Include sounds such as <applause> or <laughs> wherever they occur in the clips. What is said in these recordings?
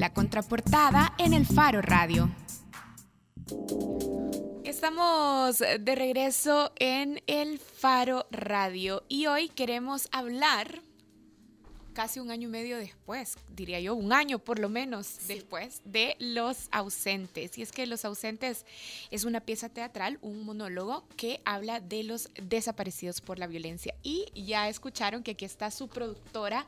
La contraportada en el Faro Radio. Estamos de regreso en el Faro Radio y hoy queremos hablar casi un año y medio después, diría yo, un año por lo menos después de Los ausentes. Y es que Los ausentes es una pieza teatral, un monólogo que habla de los desaparecidos por la violencia. Y ya escucharon que aquí está su productora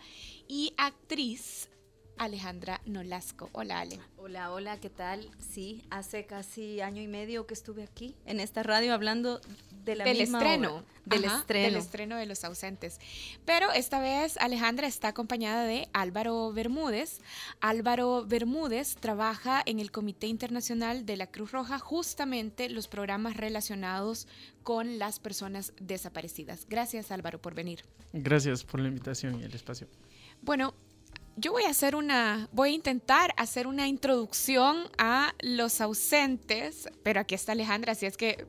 y actriz Alejandra Nolasco. Hola, Ale. Hola, hola, ¿qué tal? Sí, hace casi año y medio que estuve aquí en esta radio hablando de la del misma estreno, obra, del Ajá, estreno. del estreno de Los ausentes. Pero esta vez Alejandra está acompañada de Álvaro Bermúdez. Álvaro Bermúdez trabaja en el Comité Internacional de la Cruz Roja, justamente los programas relacionados con las personas desaparecidas. Gracias Álvaro por venir. Gracias por la invitación y el espacio. Bueno, yo voy a hacer una, voy a intentar hacer una introducción a los ausentes, pero aquí está Alejandra, así es que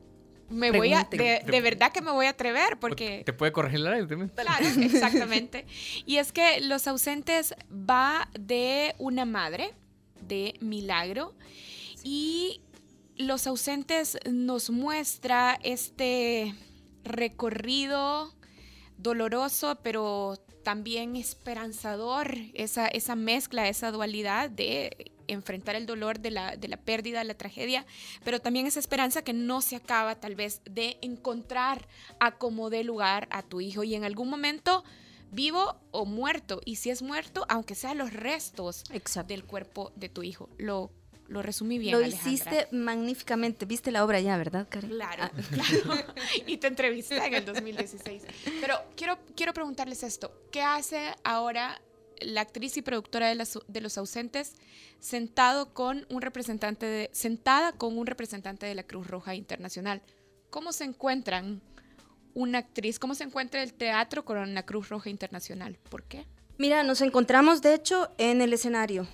me voy a, de, verdad que me voy a atrever porque... ¿Te puede corregir la también? Claro, <laughs> exactamente. Y es que Los ausentes va de una madre, de Milagro, y Los ausentes nos muestra este recorrido doloroso, pero también esperanzador, esa, esa mezcla, esa dualidad de enfrentar el dolor de la, de la pérdida, la tragedia, pero también esa esperanza que no se acaba tal vez de encontrar a como dé lugar a tu hijo y en algún momento vivo o muerto, y si es muerto, aunque sean los restos Exacto. del cuerpo de tu hijo. Lo, lo resumí bien. Lo Alejandra. hiciste magníficamente. Viste la obra ya, ¿verdad, Karen? Claro, Ah, <laughs> claro. Y te entrevisté en el 2016. Pero quiero, quiero preguntarles esto. ¿Qué hace ahora la actriz y productora de, las- de Los Ausentes sentado con un representante de, sentada con un representante de la Cruz Roja Internacional? ¿Cómo se encuentran una actriz? ¿Cómo se encuentra el teatro con la Cruz Roja Internacional? ¿Por qué? Mira, nos encontramos de hecho en el escenario.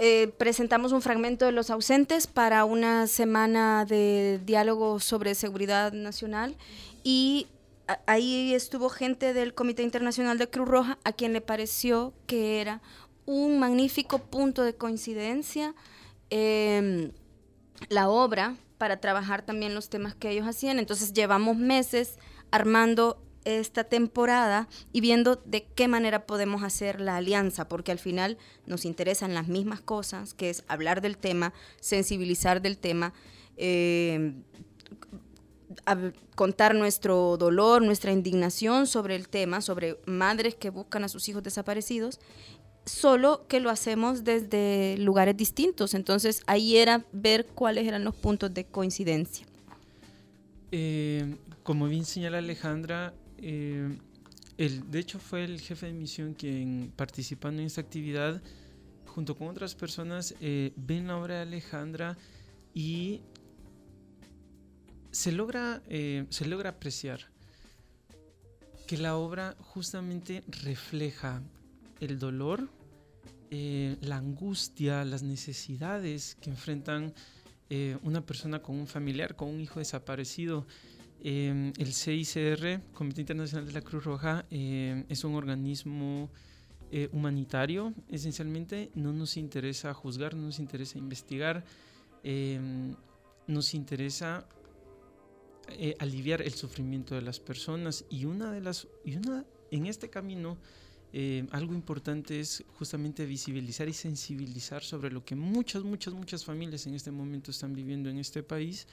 Eh, presentamos un fragmento de Los ausentes para una semana de diálogo sobre seguridad nacional y ahí estuvo gente del Comité Internacional de Cruz Roja a quien le pareció que era un magnífico punto de coincidencia em, la obra para trabajar también los temas que ellos hacían. Entonces llevamos meses armando esta temporada y viendo de qué manera podemos hacer la alianza, porque al final nos interesan las mismas cosas, que es hablar del tema, sensibilizar del tema, eh, contar nuestro dolor, nuestra indignación sobre el tema, sobre madres que buscan a sus hijos desaparecidos, solo que lo hacemos desde lugares distintos. Entonces ahí era ver cuáles eran los puntos de coincidencia. Eh, como bien señala Alejandra, eh, de hecho fue el jefe de misión quien participando en esta actividad, junto con otras personas, eh, ven la obra de Alejandra y se logra, eh, se logra apreciar que la obra justamente refleja el dolor, eh, la angustia, las necesidades que enfrentan una persona con un familiar, con un hijo desaparecido. Eh, el CICR, Comité Internacional de la Cruz Roja, eh, es un organismo eh, humanitario, esencialmente. No nos interesa juzgar, no nos interesa investigar, eh, nos interesa eh, aliviar el sufrimiento de las personas y una de las y una en este camino algo importante es justamente visibilizar y sensibilizar sobre lo que muchas muchas muchas familias en este momento están viviendo en este país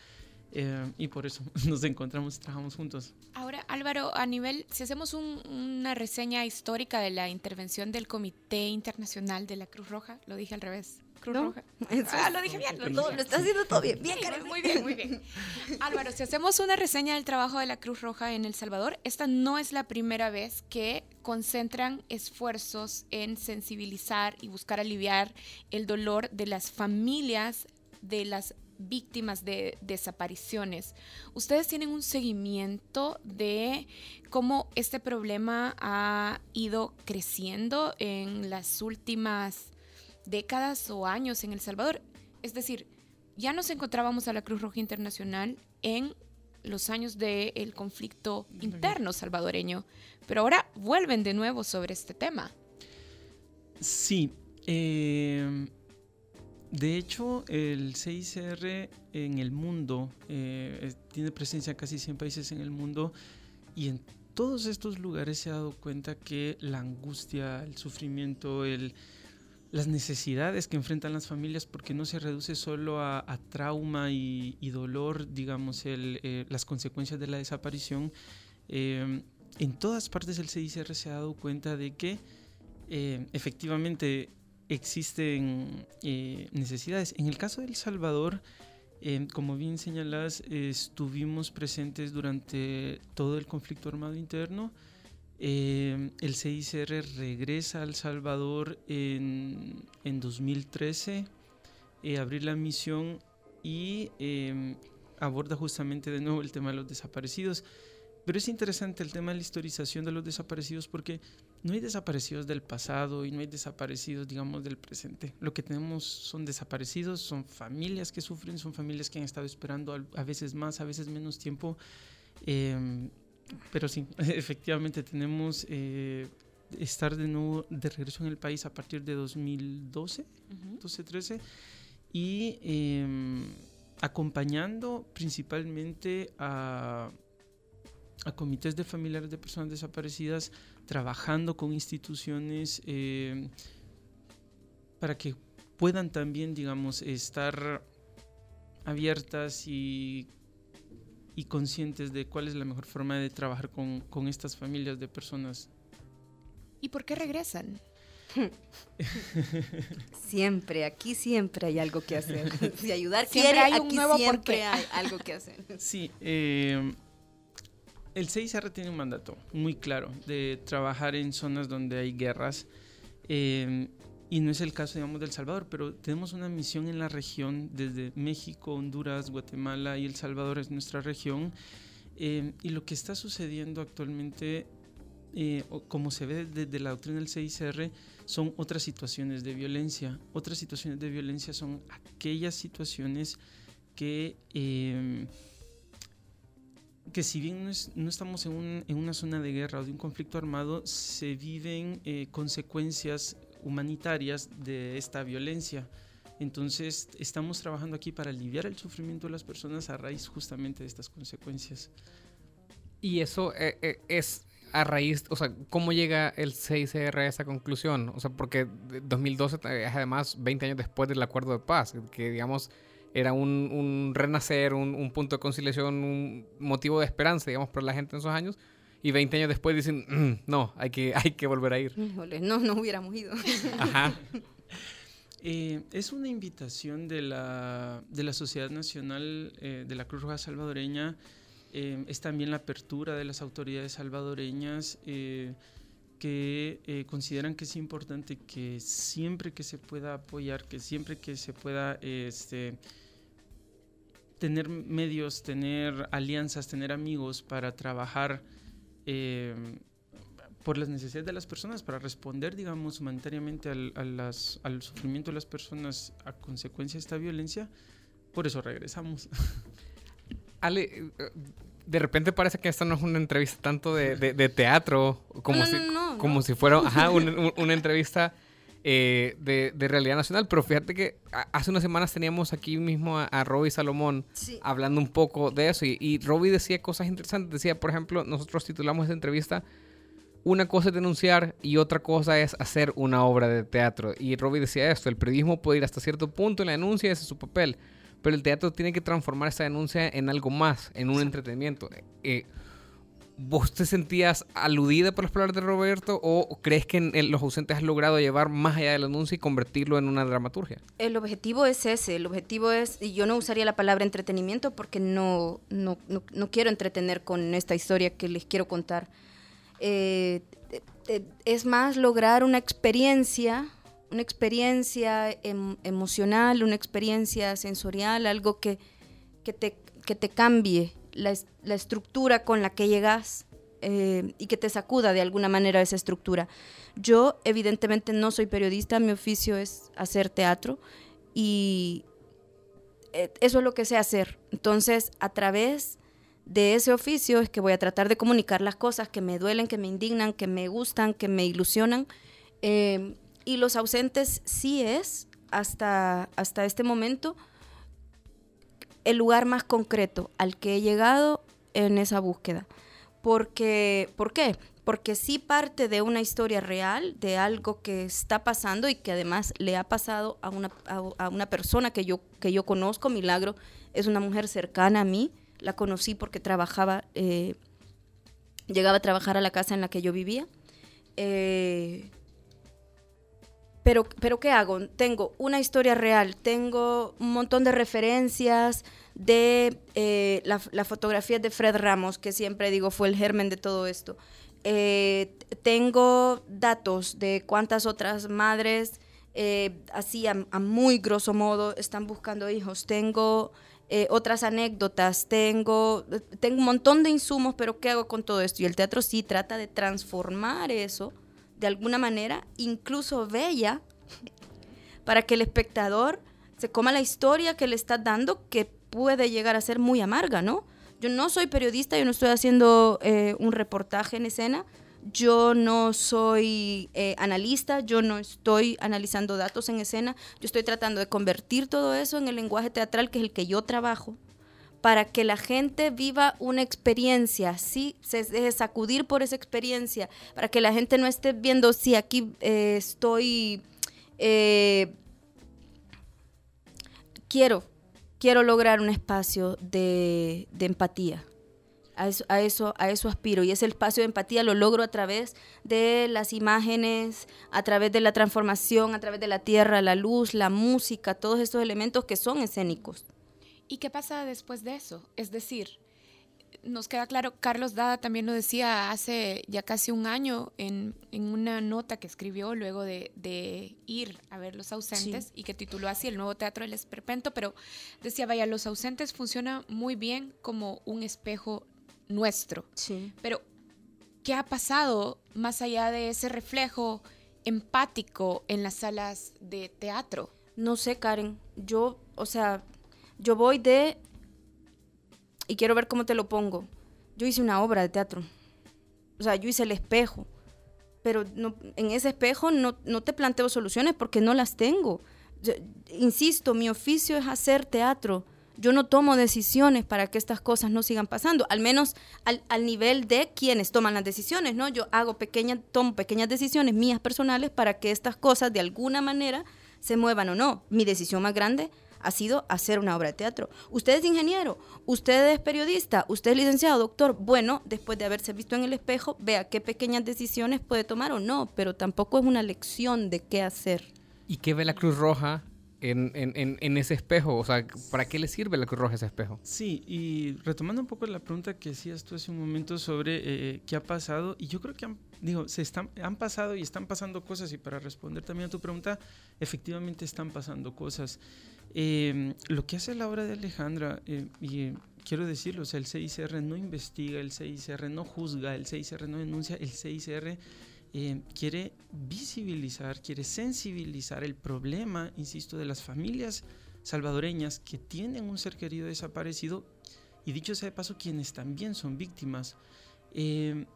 eh, y por eso <laughs> nos encontramos y trabajamos juntos. Ahora, Álvaro, a nivel, si hacemos un- una reseña histórica de la intervención del Comité Internacional de la Cruz Roja, lo dije al revés. Cruz No, Roja. <laughs> eso Ah, lo dije bien, lo, Todo, lo está haciendo todo bien. Bien, Karen. muy bien, muy bien. <laughs> Álvaro, si hacemos una reseña del trabajo de la Cruz Roja en El Salvador, esta no es la primera vez que concentran esfuerzos en sensibilizar y buscar aliviar el dolor de las familias de las víctimas de desapariciones. ¿Ustedes tienen un seguimiento de cómo este problema ha ido creciendo en las últimas décadas o años en El Salvador? Es decir, ya nos encontrábamos a la Cruz Roja Internacional en los años del conflicto interno salvadoreño, pero ahora vuelven de nuevo sobre este tema. Sí, eh, de hecho, el CICR en el mundo eh, tiene presencia en casi 100 países en el mundo y en todos estos lugares se ha dado cuenta que la angustia, el sufrimiento, el, las necesidades que enfrentan las familias, porque no se reduce solo a, trauma y, dolor, digamos, el, eh, las consecuencias de la desaparición. Eh, en todas partes del CICR se ha dado cuenta de que efectivamente existen eh, necesidades. En el caso de El Salvador, eh, como bien señalas, estuvimos presentes durante todo el conflicto armado interno. Eh, el CICR regresa a El Salvador en, en 2013, abrir la misión y aborda justamente de nuevo el tema de los desaparecidos. Pero es interesante el tema de la historización de los desaparecidos porque no hay desaparecidos del pasado y no hay desaparecidos, digamos, del presente. Lo que tenemos son desaparecidos, son familias que sufren, son familias que han estado esperando a, veces más, a veces menos tiempo. Em, pero sí, <laughs> efectivamente tenemos eh, estar de nuevo de regreso en el país a partir de 2012, 2013 y em, acompañando principalmente a a comités de familiares de personas desaparecidas, trabajando con instituciones eh, para que puedan también, digamos, estar abiertas y, y, conscientes de cuál es la mejor forma de trabajar con, con estas familias de personas. ¿Y por qué regresan? <laughs> siempre, aquí siempre hay algo que hacer. <laughs> Si ayudar siempre hay un aquí nuevo siempre hay algo que hacer. Sí, eh, el CICR tiene un mandato muy claro de trabajar en zonas donde hay guerras. Eh, y no es el caso, digamos, del Salvador, pero tenemos una misión en la región, desde México, Honduras, Guatemala y El Salvador es nuestra región. Eh, y lo que está sucediendo actualmente, eh, como se ve desde la doctrina del CICR, son otras situaciones de violencia. Otras situaciones de violencia son aquellas situaciones que que si bien no, estamos en, una zona de guerra o de un conflicto armado, se viven eh, consecuencias humanitarias de esta violencia. Entonces estamos trabajando aquí para aliviar el sufrimiento de las personas a raíz justamente de estas consecuencias. Y eso eh, eh, es a raíz, o sea, ¿cómo llega el CICR a esa conclusión? O sea, porque 2012 es además 20 años después del acuerdo de paz, que digamos era un, renacer, un, punto de conciliación, un motivo de esperanza, digamos, para la gente en esos años. Y 20 años después dicen, mm, no, hay que, hay que volver a ir. no, no hubiéramos ido. <laughs> Ajá. Eh, es una invitación de la, de la Sociedad Nacional eh, de la Cruz Roja Salvadoreña. Eh, es también la apertura de las autoridades salvadoreñas que consideran que es importante que siempre que se pueda apoyar, que siempre que se pueda este, tener medios, tener alianzas, tener amigos para trabajar eh, por las necesidades de las personas, para responder, digamos, humanitariamente al, al sufrimiento de las personas a consecuencia de esta violencia, por eso regresamos. Ale, eh, de repente parece que esta no es una entrevista tanto de, de, teatro, como, si, como si fuera una entrevista eh, de, de, realidad nacional. Pero fíjate que hace unas semanas teníamos aquí mismo a, a Robbie Salomón hablando un poco de eso. Y, y Robbie decía cosas interesantes. Decía, por ejemplo, nosotros titulamos esta entrevista una cosa es denunciar y otra cosa es hacer una obra de teatro. Y Robbie decía esto, el periodismo puede ir hasta cierto punto en la denuncia, ese es su papel, pero el teatro tiene que transformar esa denuncia en algo más, en un entretenimiento. Eh, ¿Vos te sentías aludida por las palabras de Roberto o crees que en, Los ausentes has logrado llevar más allá del anuncio y convertirlo en una dramaturgia? El objetivo es ese, el objetivo es, y yo no usaría la palabra entretenimiento porque no, no, no, quiero entretener con esta historia que les quiero contar. Eh, eh, es más lograr una experiencia, una experiencia em, emocional, una experiencia sensorial, algo que, que, te, que te cambie la, estructura con la que llegas eh, y que te sacuda de alguna manera esa estructura. Yo evidentemente no soy periodista, mi oficio es hacer teatro y eh, eso es lo que sé hacer. Entonces, a través de ese oficio es que voy a tratar de comunicar las cosas que me duelen, que me indignan, que me gustan, que me ilusionan. Eh, y los ausentes sí es hasta, hasta este momento el lugar más concreto al que he llegado en esa búsqueda. Porque, ¿Por qué? Porque sí parte de una historia real, de algo que está pasando y que además le ha pasado a una, a, una persona que yo, que yo conozco, Milagro, es una mujer cercana a mí, la conocí porque trabajaba, eh, llegaba a trabajar a la casa en la que yo vivía. Eh, pero, pero ¿qué hago? Tengo una historia real, tengo un montón de referencias de eh, la, fotografía de Fred Ramos, que siempre digo fue el germen de todo esto. Eh, tengo datos de cuántas otras madres, eh, así a, muy grosso modo, están buscando hijos. Tengo otras anécdotas, tengo, tengo un montón de insumos, pero ¿qué hago con todo esto? Y el teatro sí trata de transformar eso de alguna manera, incluso bella, para que el espectador se coma la historia que le está dando, que puede llegar a ser muy amarga, ¿no? Yo no soy periodista, yo no estoy haciendo eh, un reportaje en escena, yo no soy eh, analista, yo no estoy analizando datos en escena, yo estoy tratando de convertir todo eso en el lenguaje teatral que es el que yo trabajo para que la gente viva una experiencia, ¿sí? Se deje sacudir por esa experiencia, para que la gente no esté viendo si aquí eh, estoy... Eh, quiero, quiero lograr un espacio de, empatía. A eso, a, eso, a eso aspiro. Y ese espacio de empatía lo logro a través de las imágenes, a través de la transformación, a través de la tierra, la luz, la música, todos estos elementos que son escénicos. ¿Y qué pasa después de eso? Es decir, nos queda claro, Carlos Dada también lo decía hace ya casi un año en, una nota que escribió luego de, ir a ver Los Ausentes y que tituló así El nuevo teatro del esperpento, pero decía, vaya, Los Ausentes funciona muy bien como un espejo nuestro. Sí. Pero, ¿qué ha pasado más allá de ese reflejo empático en las salas de teatro? No sé, Karen. Yo, o sea, yo voy de... Y quiero ver cómo te lo pongo. Yo hice una obra de teatro. O sea, yo hice el espejo. Pero no, en ese espejo no, te planteo soluciones porque no las tengo. insisto, mi oficio es hacer teatro. Yo no tomo decisiones para que estas cosas no sigan pasando, al menos al, al, nivel de quienes toman las decisiones, ¿no? Yo hago pequeñas, tomo pequeñas decisiones mías personales para que estas cosas de alguna manera se muevan o no. Mi decisión más grande ha sido hacer una obra de teatro. Usted es ingeniero, usted es periodista, usted es licenciado, doctor. Bueno, después de haberse visto en el espejo, vea qué pequeñas decisiones puede tomar o no, pero tampoco es una lección de qué hacer. ¿Y qué ve la Cruz Roja en, en, en, ese espejo? O sea, ¿para qué le sirve la Cruz Roja ese espejo? Sí, y retomando un poco la pregunta que hacías tú hace un momento sobre eh, qué ha pasado, y yo creo que han, digo, se están, han pasado y están pasando cosas, y para responder también a tu pregunta, efectivamente están pasando cosas. Em, lo que hace la obra de Alejandra, eh, y eh, quiero decirlo, o sea, el CICR no investiga, el CICR no juzga, el CICR no denuncia, el CICR eh, quiere visibilizar, quiere sensibilizar el problema, insisto, de las familias salvadoreñas que tienen un ser querido desaparecido y dicho sea de paso, quienes también son víctimas. Em,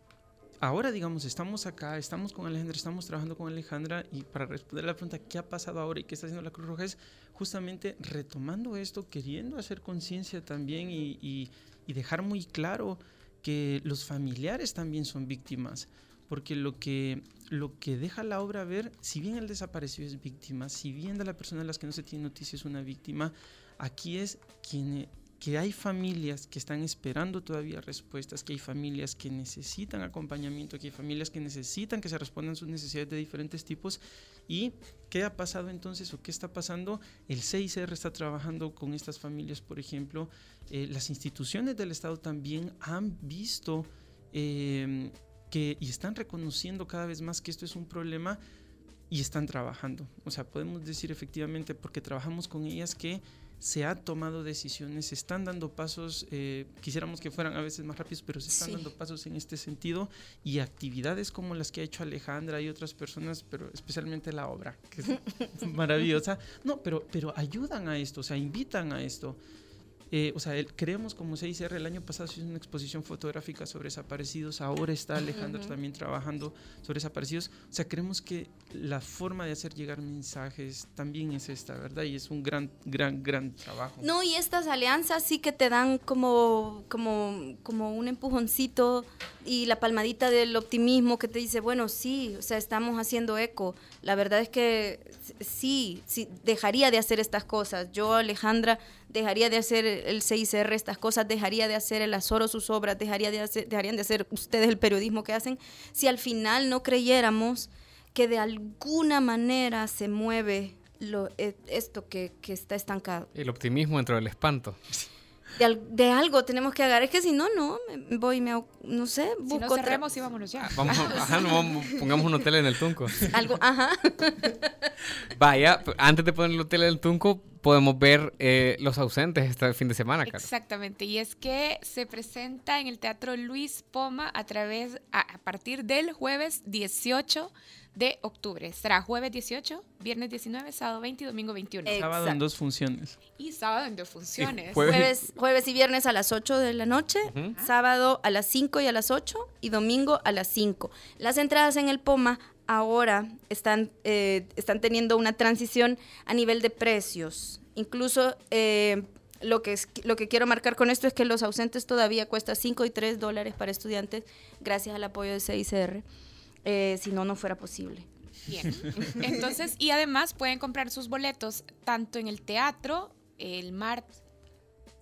ahora, digamos, estamos acá, estamos con Alejandra, estamos trabajando con Alejandra y para responder la pregunta, ¿qué ha pasado ahora y qué está haciendo la Cruz Roja? Es justamente retomando esto, queriendo hacer conciencia también y, dejar muy claro que los familiares también son víctimas, porque lo que, lo que deja la obra ver, si bien el desaparecido es víctima, si bien de la persona de las que no se tiene noticias es una víctima, aquí es quien, que hay familias que están esperando todavía respuestas, que hay familias que necesitan acompañamiento, que hay familias que necesitan que se respondan sus necesidades de diferentes tipos. ¿Y qué ha pasado entonces o qué está pasando? El CICR está trabajando con estas familias, por ejemplo. Eh, las instituciones del Estado también han visto em, que y están reconociendo cada vez más que esto es un problema y están trabajando. O sea, podemos decir efectivamente, porque trabajamos con ellas, que se ha tomado decisiones, se están dando pasos, eh, quisiéramos que fueran a veces más rápidos, pero se están dando pasos en este sentido y actividades como las que ha hecho Alejandra y otras personas, pero especialmente la obra, que es <laughs> maravillosa, no, pero, pero ayudan a esto, o sea, invitan a esto. Eh, o sea, creemos como CICR, el año pasado hizo una exposición fotográfica sobre desaparecidos, ahora está Alejandra también trabajando sobre desaparecidos. O sea, creemos que la forma de hacer llegar mensajes también es esta, ¿verdad? Y es un gran, gran, gran trabajo. No, y estas alianzas sí que te dan como, como, como un empujoncito y la palmadita del optimismo que te dice, bueno, sí, o sea, estamos haciendo eco. La verdad es que sí, sí, dejaría de hacer estas cosas. Yo, Alejandra, dejaría de hacer el CICR estas cosas, dejaría de hacer el Azoro sus obras, dejaría de hacer, dejarían de hacer ustedes el periodismo que hacen, si al final no creyéramos que de alguna manera se mueve lo, e, esto que, que está estancado. El optimismo dentro del espanto de, algo tenemos que agarrar. Es que si no, no, voy, me, no sé, busco. Si no cerremos y vámonos ya. Ah, vamos, <laughs> ajá, pongamos un hotel en el Tunco. Algo, ajá. Vaya, antes de poner el hotel en el Tunco, podemos ver eh, Los Ausentes este fin de semana, Carlos. Exactamente, y es que se presenta en el Teatro Luis Poma a través, a, a partir del jueves 18 de octubre. Será jueves 18, viernes 19, sábado 20 y domingo 21. Sábado en dos funciones. Y sábado en dos funciones. jueves. jueves. y viernes a las 8 de la noche, sábado a las 5 y a las 8 y domingo a las 5. Las entradas en el POMA ahora están, eh, están teniendo una transición a nivel de precios. Incluso eh, lo, que es, lo que quiero marcar con esto es que los ausentes todavía cuesta 5 y 3 dólares para estudiantes gracias al apoyo de CICR. Eh, si no, no fuera posible. Bien. Entonces, y además pueden comprar sus boletos tanto en el teatro, el Mart.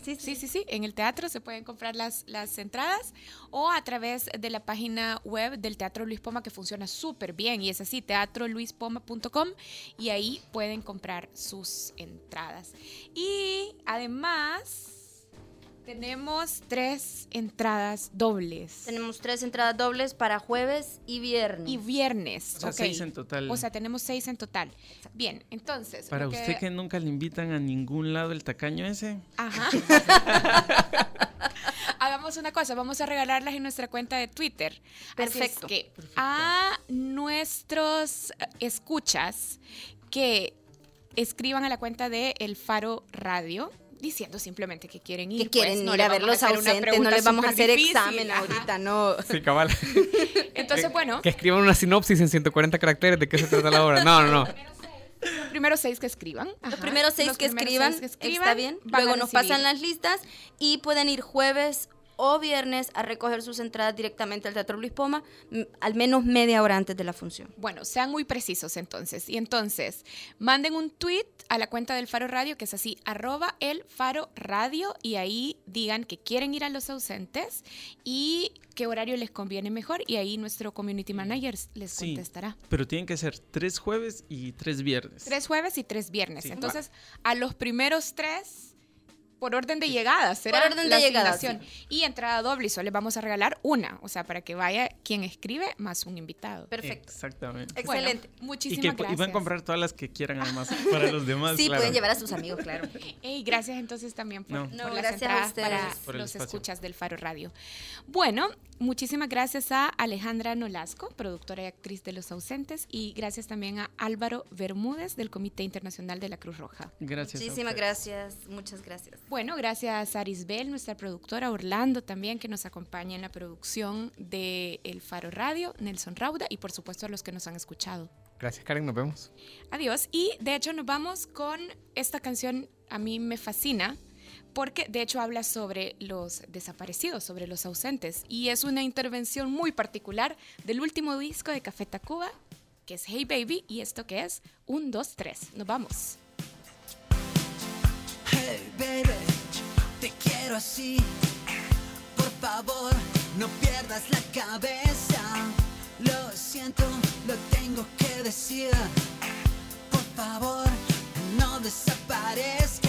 Sí, sí, sí, sí, En el teatro se pueden comprar las, las entradas o a través de la página web del Teatro Luis Poma que funciona súper bien y es así, teatroluispoma.com y ahí pueden comprar sus entradas. Y además tenemos tres entradas dobles. Tenemos tres entradas dobles para jueves y viernes. Y viernes. O sea, seis en total. O sea, tenemos seis en total. Bien, entonces. Para usted que... nunca le invitan a ningún lado el tacaño ese. Ajá. <laughs> Hagamos una cosa, vamos a regalarlas en nuestra cuenta de Twitter. Perfecto. que a nuestros escuchas que escriban a la cuenta de El Faro Radio diciendo simplemente que quieren ir. Que quieren pues, ir a ver los ausentes, no les vamos a hacer examen ahorita, no. Sí, cabal. <laughs> Entonces, bueno. Que escriban una sinopsis en 140 caracteres de qué se trata la obra. No, no, no. Los primeros seis que escriban. Los primeros seis, que, escriban, está bien. Luego nos pasan las listas y pueden ir jueves o viernes a recoger sus entradas directamente al Teatro Luis Poma, al menos media hora antes de la función. Bueno, sean muy precisos entonces. Y entonces, manden un tweet a la cuenta del Faro Radio, que es así, arroba el Faro Radio, y ahí digan que quieren ir a los ausentes y qué horario les conviene mejor, y ahí nuestro community manager les sí, contestará. Pero tienen que ser tres jueves y tres viernes. Tres jueves y tres viernes. Entonces, a los primeros tres por orden de llegada, será por orden de llegada, Y entrada doble, y solo les vamos a regalar una, o sea, para que vaya quien escribe más un invitado. Perfecto. Exactamente. Excelente. muchísimas gracias. Y a comprar todas las que quieran además para los demás. sí, pueden llevar a sus amigos, claro. <laughs> Y gracias entonces también por, las entradas para los escuchas del Faro Radio. Bueno, muchísimas gracias a Alejandra Nolasco, productora y actriz de Los Ausentes, y gracias también a Álvaro Bermúdez del Comité Internacional de la Cruz Roja. Gracias. Muchísimas gracias, muchas gracias. Bueno, gracias a Arisbel, nuestra productora, Orlando también, que nos acompaña en la producción de El Faro Radio, Nelson Rauda y por supuesto a los que nos han escuchado. Gracias Karen, nos vemos. Adiós. Y de hecho nos vamos con esta canción, a mí me fascina, porque de hecho habla sobre los desaparecidos, sobre los ausentes, y es una intervención muy particular del último disco de Café Tacuba, que es Hey Baby, y esto que es Un, dos, tres. Nos vamos. Hey baby, te quiero así. Por favor, no pierdas la cabeza. Lo siento, lo tengo que decir. Por favor, no desaparezcas.